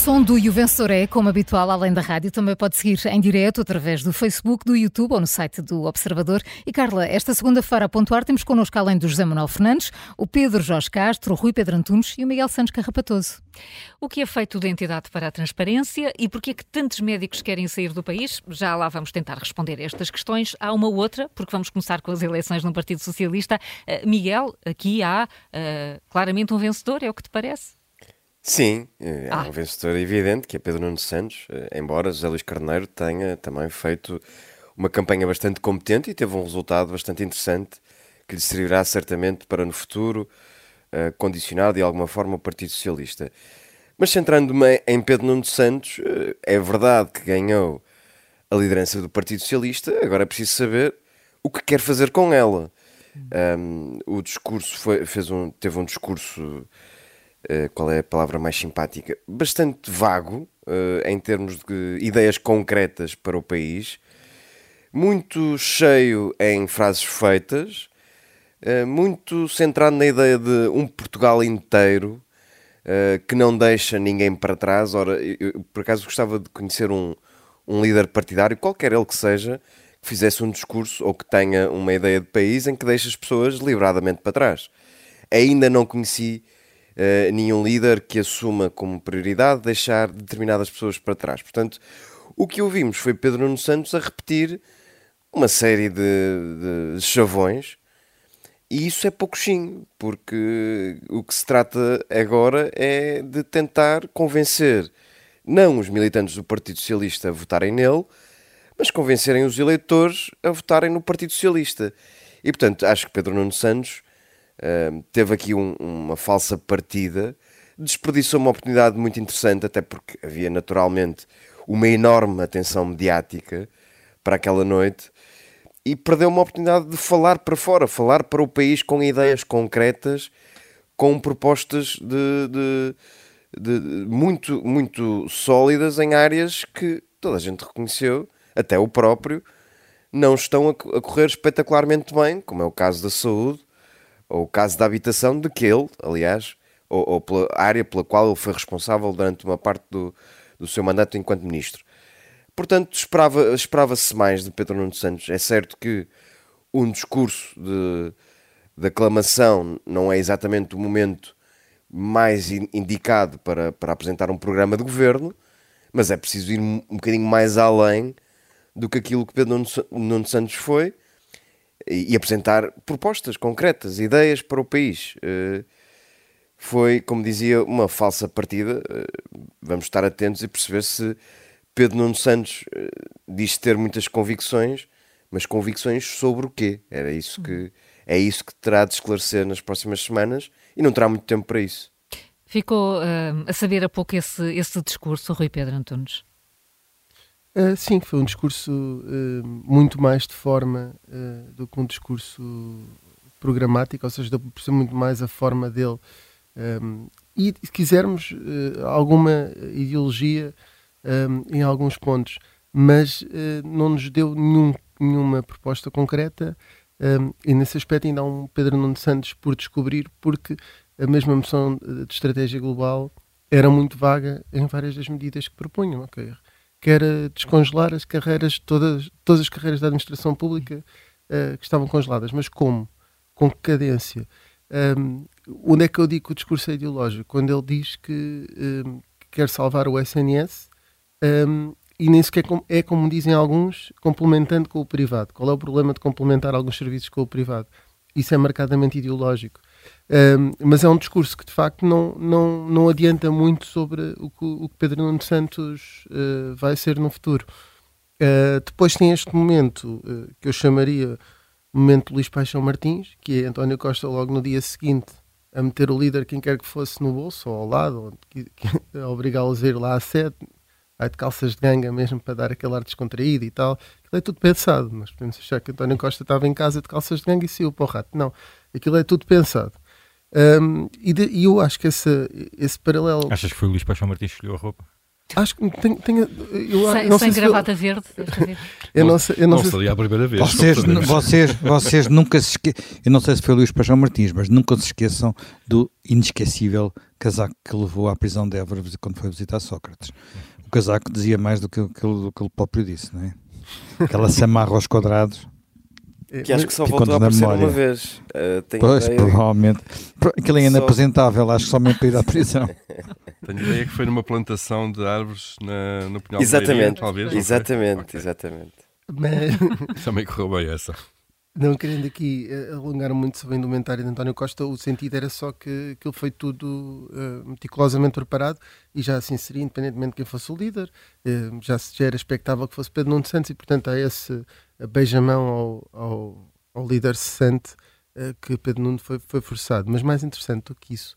som do E Vencedor é, como habitual, além da rádio, também pode seguir em direto através do Facebook, do YouTube ou no site do Observador. E Carla, esta segunda-feira a pontuar temos connosco, além do José Manuel Fernandes, o Pedro Jorge Castro, o Rui Pedro Antunes e o Miguel Santos Carrapatoso. O que é feito da entidade para a transparência e porquê é que tantos médicos querem sair do país? Já lá vamos tentar responder a estas questões. Há uma outra, porque vamos começar com as eleições no Partido Socialista. Uh, Miguel, aqui há uh, claramente um vencedor, é o que te parece? Sim, é ah. um vencedor evidente, que é Pedro Nuno Santos, eh, embora José Luís Carneiro tenha também feito uma campanha bastante competente e teve um resultado bastante interessante que lhe servirá certamente para no futuro uh, condicionar de alguma forma o Partido Socialista. Mas centrando-me em Pedro Nuno Santos, uh, é verdade que ganhou a liderança do Partido Socialista, agora é preciso saber o que quer fazer com ela. Um, o discurso foi, fez um, teve um discurso qual é a palavra mais simpática, bastante vago uh, em termos de ideias concretas para o país, muito cheio em frases feitas, uh, muito centrado na ideia de um Portugal inteiro que não deixa ninguém para trás. Ora, eu, por acaso gostava de conhecer um, um líder partidário, qualquer ele que seja, que fizesse um discurso ou que tenha uma ideia de país em que deixe as pessoas liberadamente para trás. Ainda não conheci uh, nenhum líder que assuma como prioridade deixar determinadas pessoas para trás. Portanto, o que ouvimos foi Pedro Nuno Santos a repetir uma série de, de chavões e isso é pouquinho, porque o que se trata agora é de tentar convencer não os militantes do Partido Socialista a votarem nele, mas convencerem os eleitores a votarem no Partido Socialista. E portanto, acho que Pedro Nuno Santos teve aqui um, uma falsa partida, desperdiçou uma oportunidade muito interessante, até porque havia naturalmente uma enorme atenção mediática para aquela noite e perdeu uma oportunidade de falar para fora, falar para o país com ideias concretas, com propostas de, de, de, muito, muito sólidas em áreas que toda a gente reconheceu, até o próprio, não estão a, a correr espetacularmente bem, como é o caso da saúde, ou o caso da habitação de que ele, aliás, ou, ou pela área pela qual ele foi responsável durante uma parte do, do seu mandato enquanto ministro. Portanto, esperava, esperava-se mais de Pedro Nuno Santos. É certo que um discurso de, de aclamação não é exatamente o momento mais indicado para, para apresentar um programa de governo, mas é preciso ir um, um bocadinho mais além do que aquilo que Pedro Nuno, Nuno Santos foi e, apresentar propostas concretas, ideias para o país. Uh, foi, como dizia, uma falsa partida. Uh, vamos estar atentos e perceber se Pedro Nuno Santos uh, diz ter muitas convicções, mas convicções sobre o quê? Era isso que é isso que terá de esclarecer nas próximas semanas e não terá muito tempo para isso. Ficou a saber há pouco esse, esse discurso, Rui Pedro Antunes? Uh, sim, foi um discurso uh, muito mais de forma uh, do que um discurso programático, ou seja, deu ser muito mais a forma dele. Um, e se quisermos alguma ideologia um, em alguns pontos, mas não nos deu nenhum, nenhuma proposta concreta. Um, e nesse aspecto ainda há um Pedro Nuno Santos por descobrir, porque a mesma moção de estratégia global era muito vaga em várias das medidas que propunham. Okay? Quer descongelar as carreiras, todas, todas as carreiras da administração pública uh, que estavam congeladas. Mas como? Com que cadência? Um, onde é que eu digo que o discurso é ideológico? Quando ele diz que, um, quer salvar o SNS um, e nem sequer é, como dizem alguns, complementando com o privado. Qual é o problema de complementar alguns serviços com o privado? Isso é marcadamente ideológico. Um, mas é um discurso que de facto não, não, não adianta muito sobre o que, o que Pedro Nuno Santos uh, vai ser no futuro. Uh, depois tem este momento uh, que eu chamaria momento Luís Paixão Martins, que é António Costa logo no dia seguinte a meter o líder, quem quer que fosse, no bolso ou ao lado, a obrigá-los a ir lá à sede, vai de calças de ganga mesmo para dar aquele ar descontraído e tal. Aquilo é tudo pensado. Nós podemos achar que António Costa estava em casa de calças de ganga e saiu para o rato. Não, aquilo é tudo pensado. Um, e, de, e, eu acho que esse, esse paralelo. Achas que foi o Luís Paixão Martins que escolheu a roupa? Acho que tem, tem, eu, sem, não sem gravata eu, verde. Eu não sei, eu não, não sei seria a primeira vez. Vocês, vocês, vocês nunca se esqueçam. Eu não sei se foi Luís Paixão Martins, mas nunca se esqueçam do inesquecível casaco que levou à prisão de Évora quando foi visitar Sócrates. O casaco dizia mais do que, que, do que ele próprio disse, não é? Aquela se amarra aos quadrados. Que acho que só voltou a aparecer uma vez. Uh, pois, ideia... provavelmente. Aquilo é inapresentável, só... acho que somente para ir à prisão. tenho ideia que foi numa plantação de árvores na, no Pinhal Exatamente, talvez. Exatamente, okay. exatamente. Mas... Também correu bem essa. Não querendo aqui uh, alongar muito sobre a indumentária de António Costa, o sentido era só que aquilo foi tudo uh, meticulosamente preparado e já assim seria, independentemente de quem fosse o líder, uh, já, já era expectável que fosse Pedro Nuno Santos e, portanto, há esse beijamão ao, ao, ao líder cessante que Pedro Nuno foi, foi forçado. Mas mais interessante do que isso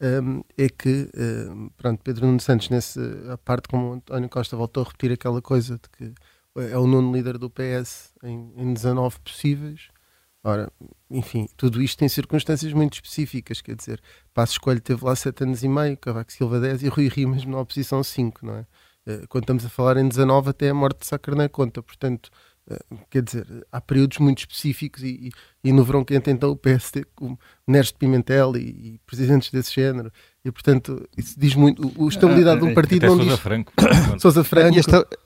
um, é que, um, pronto, Pedro Nuno Santos, nessa parte como António Costa voltou a repetir aquela coisa de que é o nono líder do PS em, em 19 possíveis. Ora, enfim, tudo isto tem circunstâncias muito específicas, quer dizer, Passo Escolho teve lá 7 anos e meio, Cavaco Silva 10 e Rui Rio mesmo na oposição 5, não é? Eh, quando estamos a falar em 19 até a morte de Sacarné conta, portanto, quer dizer, há períodos muito específicos e, e, e no verão quente então o PSD, com Neres de Pimentel e, e, presidentes desse género, e portanto isso diz muito, a estabilidade de um ah, partido não Sousa diz... Franco. Sousa Franco. E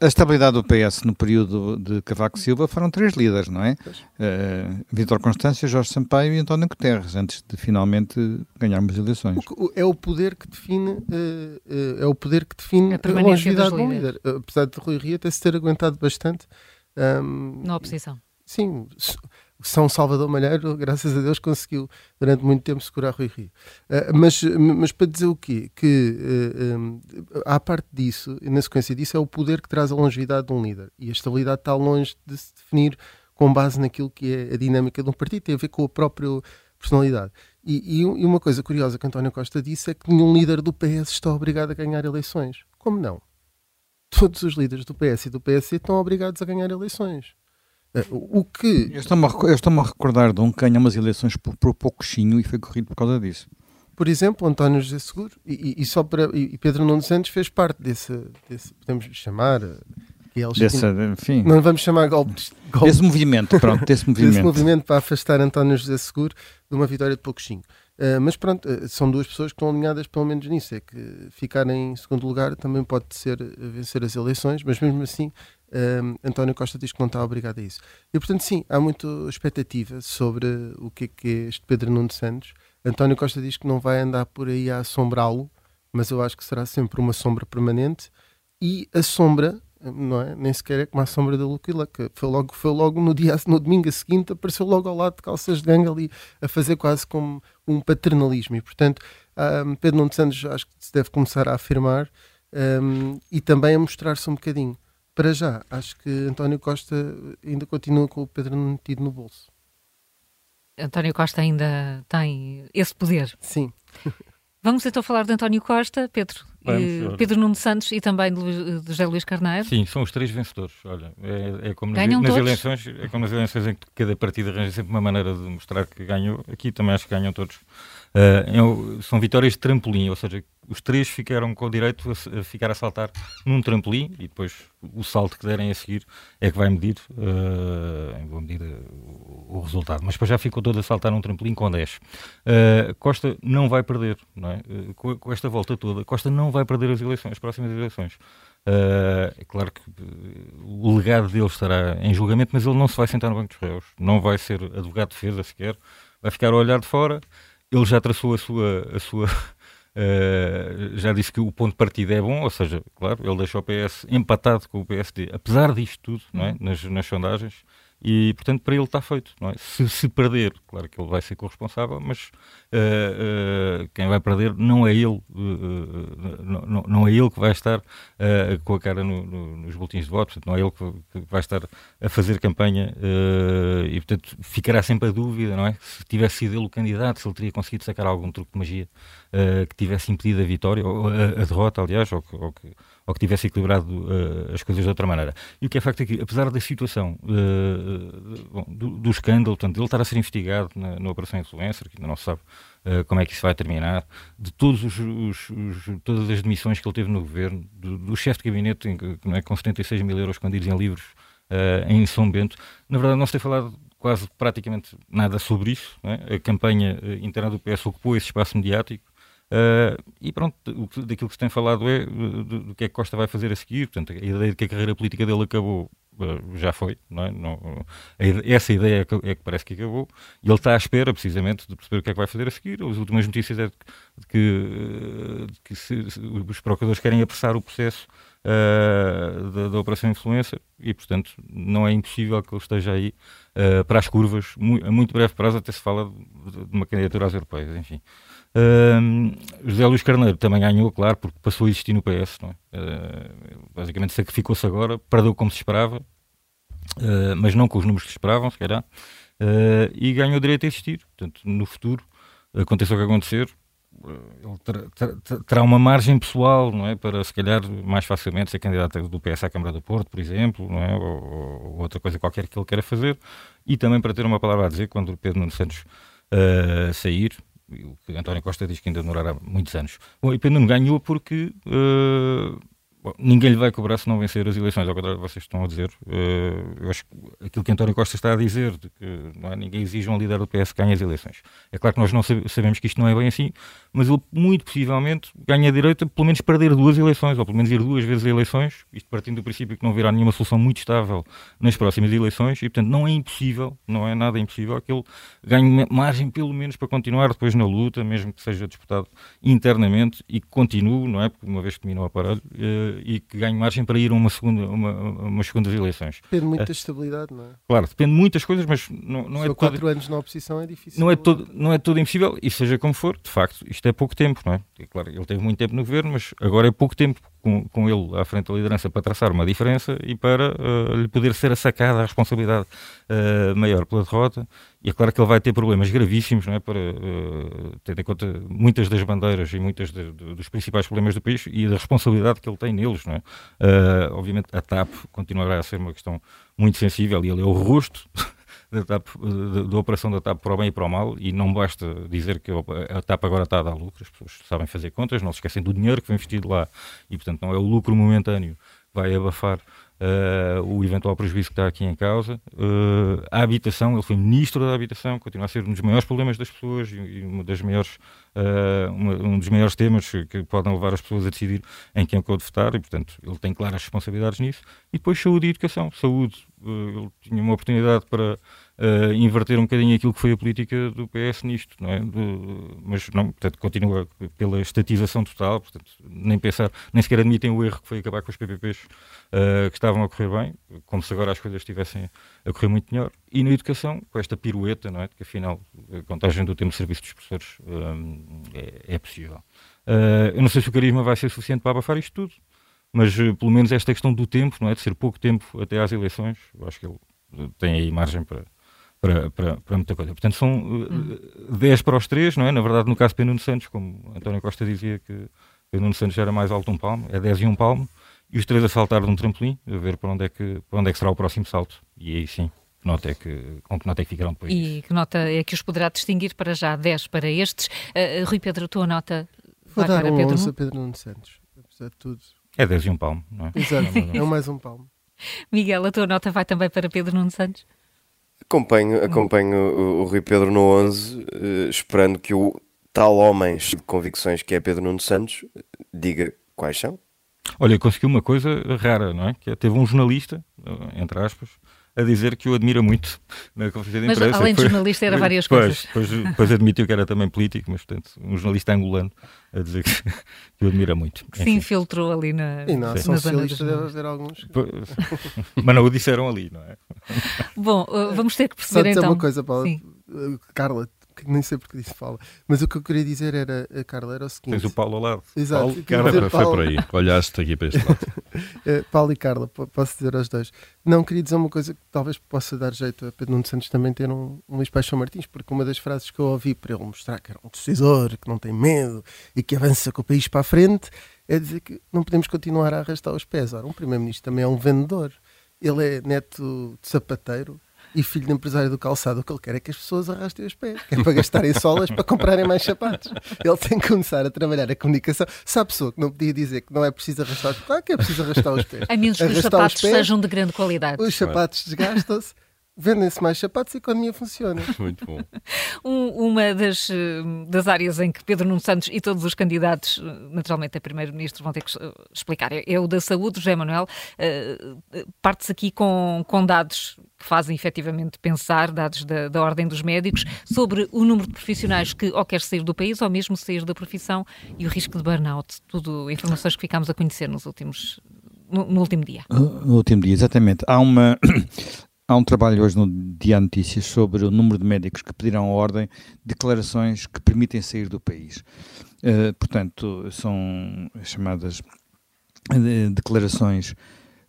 a, estabilidade do PS no período de Cavaco Silva foram três líderes, não é? Uh, Vítor Constância, Jorge Sampaio e António Guterres, antes de finalmente ganharmos as eleições. O, é o poder que define, uh, uh, é o poder que define a, a longevidade de um líder. Apesar de Rui Ria ter se ter aguentado bastante um, Na oposição. Sim, São Salvador Malheiro, graças a Deus, conseguiu durante muito tempo segurar Rui Rio. Uh, mas, mas para dizer o quê? Que uh, um, à parte disso, na sequência disso, é o poder que traz a longevidade de um líder. E a estabilidade está longe de se definir com base naquilo que é a dinâmica de um partido, tem a ver com a própria personalidade. E, e, e uma coisa curiosa que António Costa disse é que nenhum líder do PS está obrigado a ganhar eleições. Como não? Todos os líderes do PS e do PSD estão obrigados a ganhar eleições. Eh, o que. Eu estou-me a, estou a, recordar de um que ganha umas eleições por, por pouquinho e foi corrido por causa disso. Por exemplo, António José Seguro e, e, só para, e Pedro Nuno Santos fez parte desse, desse podemos chamar. Eh, eles Desse, enfim. Não vamos chamar golpe, golpe desse movimento, pronto, desse movimento. desse movimento para afastar António José Seguro de uma vitória de pouquinho. Uh, mas pronto, uh, são duas pessoas que estão alinhadas pelo menos nisso, é que ficar em segundo lugar também pode ser vencer as eleições, mas mesmo assim uh, António Costa diz que não está obrigado a isso. E portanto sim, há muita expectativa sobre o que é, que é este Pedro Nuno Santos. António Costa diz que não vai andar por aí a assombrá-lo, mas eu acho que será sempre uma sombra permanente e a sombra não é? Nem sequer é como a sombra da Luquila, que foi logo, foi logo no dia, no domingo seguinte, apareceu logo ao lado de calças de ganga ali a fazer quase como um paternalismo. E portanto, um, Pedro Nuno Santos acho que se deve começar a afirmar um, e também a mostrar-se um bocadinho. Para já, acho que António Costa ainda continua com o Pedro Nuno tido no bolso. António Costa ainda tem esse poder. Sim. Vamos então falar de António Costa, Pedro. Vamos, Pedro Nuno Santos e também de, José Luís Carneiro. Sim, são os três vencedores. Olha, é, é como nas, nas eleições, é como nas eleições em que cada partido arranja sempre uma maneira de mostrar que ganhou. Aqui também acho que ganham todos Uh, são vitórias de trampolim, ou seja, os três ficaram com o direito a, ficar a saltar num trampolim e depois o salto que derem a seguir é que vai medir, uh, vou medir uh, o, resultado. Mas depois já ficou todo a saltar num trampolim com 10. Uh, Costa não vai perder, não é? Com, com, esta volta toda, Costa não vai perder as eleições, as próximas eleições. é claro que o legado dele estará em julgamento, mas ele não se vai sentar no banco dos réus, não vai ser advogado de defesa sequer, vai ficar a olhar de fora ele já traçou a sua. A sua uh, já disse que o ponto de partida é bom, ou seja, claro, ele deixou o PS empatado com o PSD, apesar disto tudo, não é? Uhum. nas, nas sondagens. E, portanto, para ele está feito. É? se, se perder, claro que ele vai ser corresponsável, mas uh, uh, quem vai perder não é ele, uh, não, não, é ele que vai estar com a cara no, no, nos boletins de votos, não é ele que, que vai estar a fazer campanha e, portanto, ficará sempre a dúvida, não é? Se tivesse sido ele o candidato, se ele teria conseguido sacar algum truque de magia que tivesse impedido a vitória, ou a, a derrota, aliás, ou que, ou que ou que tivesse equilibrado uh, as coisas de outra maneira. E o que é facto é que, apesar da situação uh, do, do, escândalo, portanto, ele estar a ser investigado na, na Operação Influencer, que ainda não se sabe uh, como é que isso vai terminar, de todos os, os, os, todas as demissões que ele teve no governo, do, do chefe de gabinete não é, com 76 mil euros escondidos em livros em São Bento, na verdade não se tem falado quase praticamente nada sobre isso. É? A campanha interna do PS ocupou esse espaço mediático Uh, e pronto, o daquilo que se tem falado é do, do, que é que Costa vai fazer a seguir. Portanto, a ideia de que a carreira política dele acabou uh, já foi. Não é? não, essa ideia é que, é que, parece que acabou. E ele está à espera, precisamente, de perceber o que é que vai fazer a seguir. As últimas notícias é de, que, de que se, se, os procuradores querem apressar o processo uh, da, da, Operação Influência e, portanto, não é impossível que ele esteja aí para as curvas. a muito breve prazo até se fala de, de uma candidatura às europeias, enfim. Uh, José Luís Carneiro também ganhou, claro, porque passou a existir no PS. Não é? uh, basicamente sacrificou-se agora, perdeu como se esperava, uh, mas não com os números que se esperavam, se calhar, e ganhou o direito a existir. Portanto, no futuro, aconteça o que acontecer, ele terá, terá, uma margem pessoal, não é, para se calhar mais facilmente ser candidato do PS à Câmara do Porto, por exemplo, não é, ou, ou, outra coisa qualquer que ele queira fazer, e também para ter uma palavra a dizer quando o Pedro Nuno Santos uh, sair, o que António Costa diz que ainda demorará muitos anos. Bom, e Pedro ganhou porque uh, ninguém lhe vai cobrar se não vencer as eleições, ao contrário do que vocês estão a dizer. Uh, eu acho que aquilo que António Costa está a dizer, de que é, ninguém exige um líder do PS que ganhe as eleições. É claro que nós não sabemos que isto não é bem assim, mas ele muito possivelmente ganha a pelo menos perder duas eleições, ou pelo menos ir duas vezes a eleições, isto partindo do princípio que não virá nenhuma solução muito estável nas próximas eleições, e portanto não é impossível, não é nada impossível que ele ganhe margem pelo menos para continuar depois na luta, mesmo que seja disputado internamente e que continue, não é? Porque uma vez que terminou o aparelho, uh, e que ganhe margem para ir a uma segunda, uma, umas segundas eleições. Depende muito uh, da estabilidade, não é? Claro, depende de muitas coisas, mas não, não é quatro todo, anos na oposição é difícil. Não é, todo, não é todo impossível, e seja como for, de facto, isto é pouco tempo, não é? é? Claro, ele teve muito tempo no governo, mas agora é pouco tempo com, com ele à frente da liderança para traçar uma diferença e para uh, lhe poder ser sacada a responsabilidade uh, maior pela derrota. E é claro que ele vai ter problemas gravíssimos, não é? Para uh, ter em conta muitas das bandeiras e muitos dos principais problemas do país e da responsabilidade que ele tem neles, não é? obviamente a TAP continuará a ser uma questão muito sensível e ele é o rosto da, TAP, da, operação da TAP para o bem e para o mal, e não basta dizer que a TAP agora está a dar lucro, as pessoas sabem fazer contas, não se esquecem do dinheiro que foi investido lá, e portanto não é o lucro momentâneo vai abafar Uh, o eventual prejuízo que está aqui em causa. Uh, a habitação, ele foi ministro da habitação, continua a ser um dos maiores problemas das pessoas e, uma das maiores, uh, uma, um dos maiores temas que podem levar as pessoas a decidir em quem é que votar e, portanto, ele tem claras responsabilidades nisso. E depois saúde e educação. Saúde, ele tinha uma oportunidade para uh, inverter um bocadinho aquilo que foi a política do PS nisto, não é? De, mas não, portanto, continua pela estatização total, portanto, nem pensar, nem sequer admitem o erro que foi acabar com os PPPs uh, que estavam a correr bem, como se agora as coisas estivessem a correr muito melhor. E na educação, com esta pirueta, não é? Que afinal a contagem do tempo de serviço dos professores um, é, é, possível. Uh, eu não sei se o carisma vai ser suficiente para abafar isto tudo, mas pelo menos esta questão do tempo, não é? De ser pouco tempo até às eleições, eu acho que ele tem aí margem para, para, para, para muita coisa. Portanto, são uh, hum. 10 para os 3, não é? Na verdade, no caso de Pedro Santos, como António Costa dizia que Pedro Santos era mais alto um palmo, é 10 e um palmo, e os três a saltar de um trampolim, a ver para onde é que, para onde é que será o próximo salto. E aí sim, que nota é que, com que nota é que ficarão depois. E que nota é que os poderá distinguir para já 10 para estes? Uh, Rui Pedro, a tua nota Vou vai dar para um Pedro? 11 a Pedro Nuno Santos, apesar de tudo. É 10 e um palmo, não é? Exato, é mais um palmo. Miguel, a tua nota vai também para Pedro Nuno Santos? Acompanho, acompanho o, o Rui Pedro no 11, uh, eh, esperando que o tal homem de convicções que é Pedro Nuno Santos diga quais são. Olha, conseguiu uma coisa rara, não é? Que é, teve um jornalista, eh, entre aspas, a dizer que o admira muito na conferência de mas, imprensa. além de jornalista, era várias coisas. Depois, depois admitiu que era também político, mas, portanto, um jornalista angolano a dizer que, que o admira muito. Que se infiltrou ali na. E não, são socialistas, deve haver alguns. mas não o disseram ali, não é? Bom, uh, vamos ter que perceber Só então. uma coisa, Paula. Sim. Carla, nem sei porque disse fala, mas o que eu queria dizer era, a Carla, era o seguinte. Tens o Paulo ao lado. Exato. Paulo, Carla, foi por aí. Olhaste aqui para este lado. uh, Paulo e Carla, posso dizer aos dois. Não, queria dizer uma coisa que talvez possa dar jeito a Pedro Nuno Santos também ter um, um Luís Paixão Martins, porque uma das frases que eu ouvi para ele mostrar que era um decisor, que não tem medo e que avança com o país para a frente, é dizer que não podemos continuar a arrastar os pés. Ora, um primeiro-ministro também é um vendedor. Ele é neto de sapateiro e filho de empresário do calçado. O que ele quer é que as pessoas arrastem os pés, que é para gastarem solas para comprarem mais sapatos. Ele tem que começar a trabalhar a comunicação. Se há pessoa que não podia dizer que não é preciso arrastar os pés, claro que é preciso arrastar os pés. A menos que os sapatos pés, sejam de grande qualidade. Os sapatos desgastam-se vendem-se mais sapatos e a economia funciona. Muito bom. Um, uma das, eh, das áreas em que Pedro Nuno Santos e todos os candidatos, eh, naturalmente a Primeiro-Ministro, vão ter que eh, explicar é, é o da saúde, José Manuel. Uh, Parte-se aqui com, com dados que fazem efetivamente pensar, dados da, da Ordem dos Médicos, sobre o número de profissionais que ou quer sair do país ou mesmo sair da profissão e o risco de burnout. Tudo informações que ficámos a conhecer nos últimos no, no, último dia. No último dia, exatamente. Há uma Há um trabalho hoje no Dia Notícias sobre o número de médicos que pediram a ordem declarações que permitem sair do país. Uh, portanto, são chamadas uh, declarações,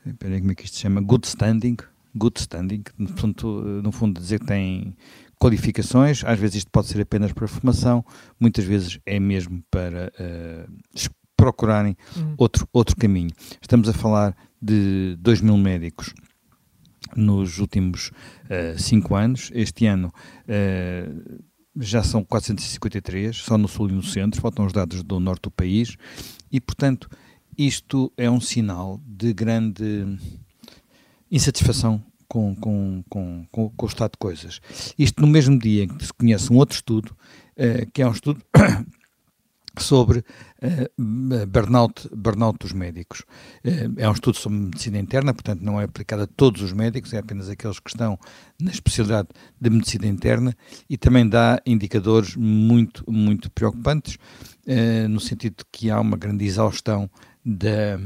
aí, como é que isto se chama? Good standing. Good standing, no fundo, no fundo dizer que têm qualificações, às vezes isto pode ser apenas para formação, muitas vezes é mesmo para uh, procurarem uhum. outro, outro caminho. Estamos a falar de 2 mil médicos nos últimos uh, cinco anos. Este ano uh, já são 453, só no sul e no centro, faltam os dados do norte do país, e portanto isto é um sinal de grande insatisfação com, com, com, com, o estado de coisas. Isto no mesmo dia em que se conhece um outro estudo, uh, que é um estudo sobre uh, burnout, burnout dos médicos. Uh, é um estudo sobre medicina interna, portanto não é aplicado a todos os médicos, é apenas aqueles que estão na especialidade de medicina interna e também dá indicadores muito, muito preocupantes, uh, no sentido de que há uma grande exaustão da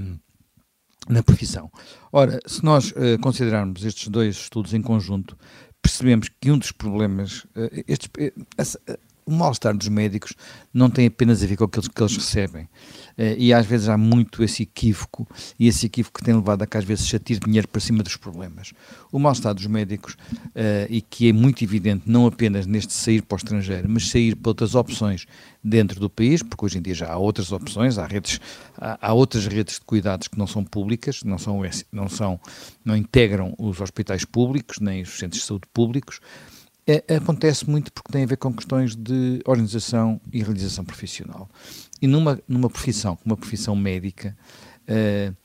na profissão. Ora, se nós considerarmos estes dois estudos em conjunto, percebemos que um dos problemas, estes, o mal-estar dos médicos não tem apenas a ver com aqueles que eles recebem. Uh, e às vezes há muito esse equívoco, e esse equívoco tem levado a que às vezes se atire dinheiro para cima dos problemas. O mal-estar dos médicos, uh, e que é muito evidente, não apenas neste sair para o estrangeiro, mas sair para outras opções dentro do país, porque hoje em dia já há outras opções, há redes, há, há outras redes de cuidados que não são públicas, não são, não são, não integram os hospitais públicos, nem os centros de saúde públicos, é, acontece muito porque tem a ver com questões de organização e realização profissional. E numa, numa profissão, como uma profissão médica, uh,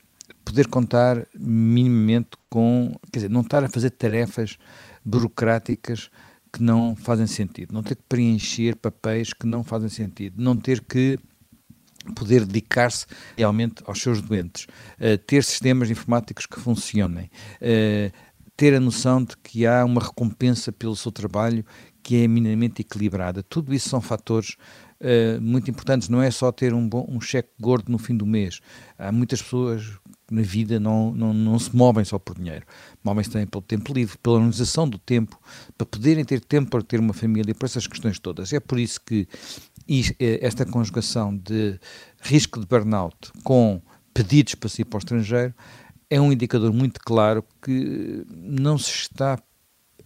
poder contar minimamente com, quer dizer, não estar a fazer tarefas burocráticas que não fazem sentido, não ter que preencher papéis que não fazem sentido, não ter que poder dedicar-se realmente aos seus doentes, uh, ter sistemas informáticos que funcionem, uh, ter a noção de que há uma recompensa pelo seu trabalho que é minimamente equilibrada. Tudo isso são fatores uh, muito importantes. Não é só ter um, bom, um cheque gordo no fim do mês. Há muitas pessoas na vida não, não, não se movem só por dinheiro. Movem-se também pelo tempo livre, pela organização do tempo, para poderem ter tempo para ter uma família, para essas questões todas. É por isso que eh, esta conjugação de risco de burnout com pedidos para sair para o estrangeiro é um indicador muito claro que não se está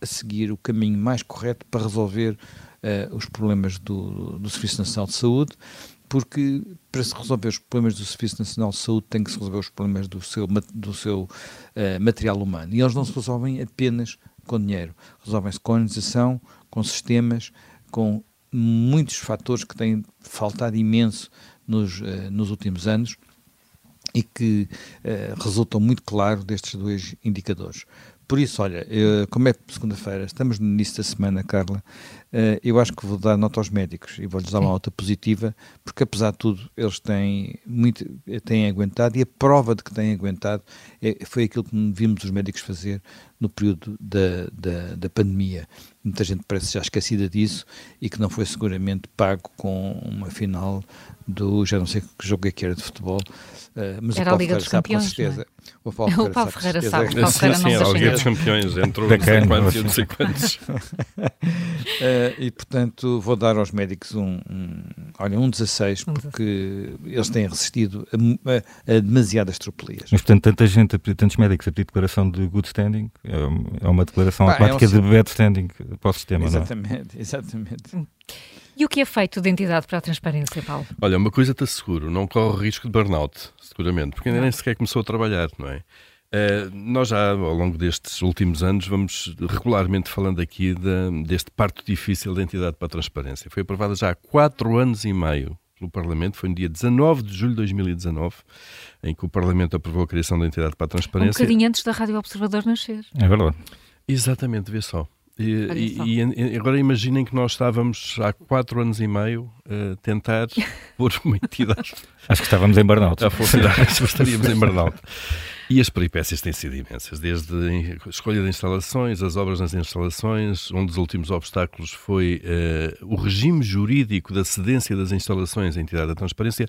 a seguir o caminho mais correto para resolver uh, os problemas do, do Serviço Nacional de Saúde, porque para se resolver os problemas do Serviço Nacional de Saúde tem que se resolver os problemas do seu, do seu uh, material humano. E eles não se resolvem apenas com dinheiro, resolvem-se com organização, com sistemas, com muitos fatores que têm faltado imenso nos, uh, nos últimos anos e que uh, resultam muito claro destes dois indicadores. Por isso, olha, eu, como é segunda-feira, estamos no início da semana, Carla, eu acho que vou dar nota aos médicos e vou-lhes dar uma nota positiva, porque apesar de tudo, eles têm, muito, têm aguentado e a prova de que têm aguentado é, foi aquilo que vimos os médicos fazer no período da, da, da pandemia. Muita gente parece já esquecida disso e que não foi seguramente pago com uma final do, já não sei que jogo é que era de futebol, uh, mas era o a Liga dos Campeões, com certeza. É? O Paulo, o Paulo Ferreira sabe. O Paulo Ferreira sim, sim, a Liga dos Campeões, entrou não sei quantos e não sei quantos. Uh, e, portanto, vou dar aos médicos um, um olha, um 16, porque eles têm resistido a, a, a demasiadas tropelias. Mas, portanto, tanta gente, tantos médicos a pedir declaração de good standing, é, é uma declaração automática é um... de bad standing para o sistema, exatamente, não é? Exatamente, exatamente. E o que é feito de entidade para a transparência, Paulo? Olha, uma coisa está seguro, não corre o risco de burnout, seguramente, porque ainda nem sequer começou a trabalhar, não é? Uh, nós já, ao longo destes últimos anos, vamos regularmente falando aqui de, deste parto difícil da entidade para a transparência. Foi aprovada já há quatro anos e meio pelo Parlamento, foi no dia 19 de julho de 2019, em que o Parlamento aprovou a criação da entidade para a transparência. Um bocadinho antes da Rádio Observador nascer. É verdade. Exatamente, vê só. E, e, e, agora imaginem que nós estávamos há quatro anos e meio a tentar pôr uma entidade. Acho que estávamos em burnout. A funcionar, estaríamos em burnout. E as peripécias têm sido imensas, desde a escolha de instalações, as obras nas instalações. Um dos últimos obstáculos foi uh, o regime jurídico da cedência das instalações à entidade da transparência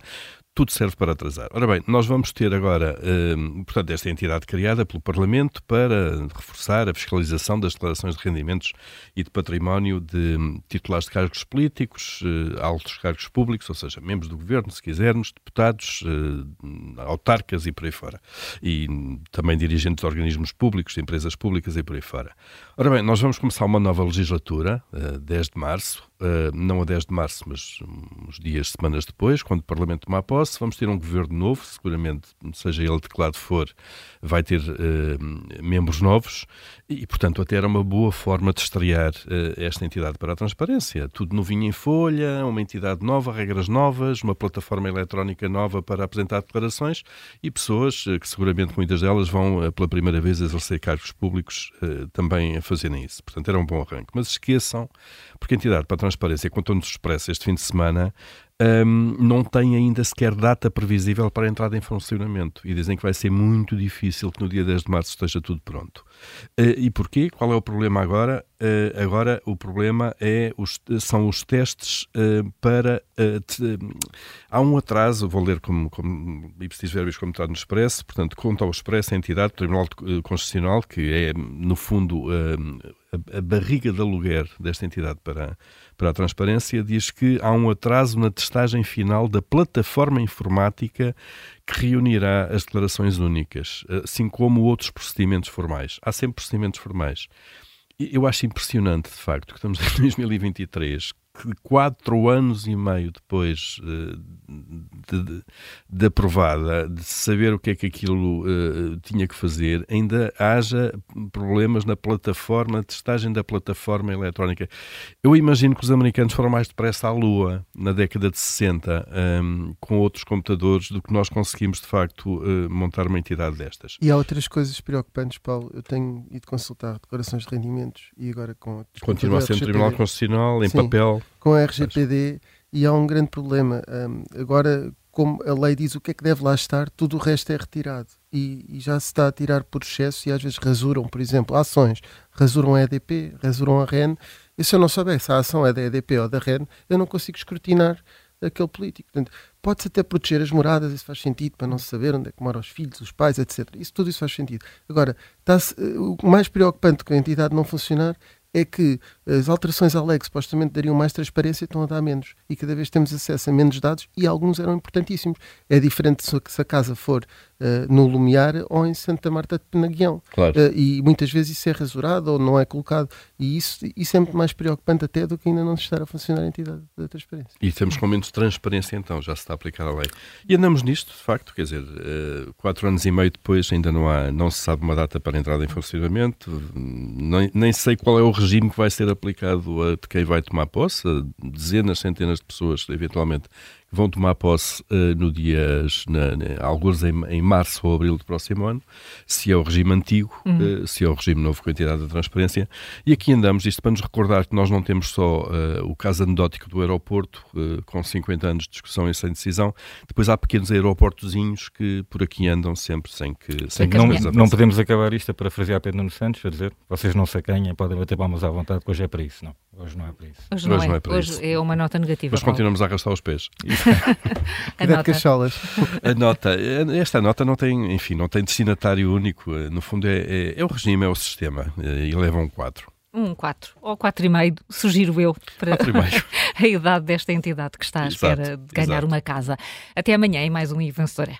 tudo serve para atrasar. Ora bem, nós vamos ter agora, eh, portanto, esta entidade criada pelo Parlamento para reforçar a fiscalização das declarações de rendimentos e de património de titulares de cargos políticos, eh, altos cargos públicos, ou seja, membros do governo, se quisermos, deputados, autarcas e por aí fora. E também dirigentes de organismos públicos, de empresas públicas e por aí fora. Ora bem, nós vamos começar uma nova legislatura, eh, 10 de março, não a 10 de março, mas uns dias, semanas depois, quando o Parlamento tomar posse, vamos ter um governo novo, seguramente, seja ele de que lado for, vai ter uh, membros novos e, portanto, até era uma boa forma de estrear uh, esta entidade para a transparência. Tudo novinho em folha, uma entidade nova, regras novas, uma plataforma eletrónica nova para apresentar declarações e pessoas que seguramente muitas delas vão pela primeira vez exercer cargos públicos também a fazerem isso. Portanto, era um bom arranque. Mas esqueçam, porque a entidade para a transparência, contou-nos expresso este fim de semana, um, não tem ainda sequer data previsível para a entrada em funcionamento e dizem que vai ser muito difícil que no dia 10 de março esteja tudo pronto. Uh, e porquê? Qual é o problema agora? Uh, agora o problema é os, são os testes uh, para. Te, há um atraso, vou ler como, como Ipsis Verbis como está no Expresso, portanto, conta ao Expresso a entidade, o Tribunal Constitucional, que é, no fundo, a, a barriga de aluguer desta entidade para, para a transparência, diz que há um atraso na testagem final da plataforma informática que reunirá as declarações únicas, assim como outros procedimentos formais. Há sempre procedimentos formais. Eu acho impressionante, de facto, que estamos em 2023, que quatro anos e meio depois uh, de, de, de, aprovada, de saber o que é que aquilo uh, tinha que fazer, ainda haja problemas na plataforma, na testagem da plataforma eletrónica. Eu imagino que os americanos foram mais depressa à Lua na década de 60 um, ehm, com outros computadores do que nós conseguimos de facto uh, montar uma entidade destas. E há outras coisas preocupantes, Paulo. Eu tenho ido consultar declarações de rendimentos e agora com. Continua a ser um Tribunal Constitucional em Sim. papel com a RGPD e há um grande problema. Um, agora, como a lei diz o que é que deve lá estar, tudo o resto é retirado. E, e, já se está a tirar por excesso e às vezes rasuram, por exemplo, ações. Rasuram a EDP, rasuram a REN. E se eu não souber se a ação é da EDP ou da REN, eu não consigo escrutinar aquele político. Portanto, pode-se até proteger as moradas, isso faz sentido, para não saber onde é que moram os filhos, os pais, etc. Isso, tudo isso faz sentido. Agora, o mais preocupante com a entidade não funcionar é que as alterações à lei que supostamente dariam mais transparência estão a dar menos e cada vez temos acesso a menos dados e alguns eram importantíssimos. É diferente se a casa for uh, no Lumiar ou em Santa Marta de Penaguião. Claro. Uh, e muitas vezes isso é rasurado ou não é colocado. E isso, isso é muito mais preocupante até do que ainda não estar a funcionar a entidade da transparência. E temos com menos transparência então, já se está a aplicar a lei. E andamos nisto, de facto, quer dizer, uh, quatro anos e meio depois ainda não há, não se sabe uma data para a entrada em funcionamento, nem, nem sei qual é o regime que vai ser aplicado a quem vai tomar posse, dezenas, centenas de pessoas, eventualmente, vão tomar posse uh, no dias, na, na, alguns em, em, março ou abril do próximo ano, se é o regime antigo, uhum. uh, se é o regime novo com a entidade da transparência. E aqui andamos, isto para nos recordar que nós não temos só uh, o caso anedótico do aeroporto, com 50 anos de discussão e sem decisão, depois há pequenos aeroportozinhos que por aqui andam sempre sem que... Sem que não, não podemos acabar isto a parafrasear Pedro Nuno Santos, a dizer, vocês não se acanhem, podem bater palmas à vontade, que hoje é para isso, não. Hoje não é para isso. Hoje não, hoje é. não é, para Hoje isso. é uma nota negativa. Mas continuamos a arrastar os pés. a nota. cacholas. A nota, esta nota não tem, enfim, não tem destinatário único. No fundo é, é, é o regime, é o sistema. E leva um 4. Um 4 ou 4,5, sugiro eu, para a idade desta entidade que está à espera de ganhar exato. uma casa. Até amanhã em mais um E Vencedor é.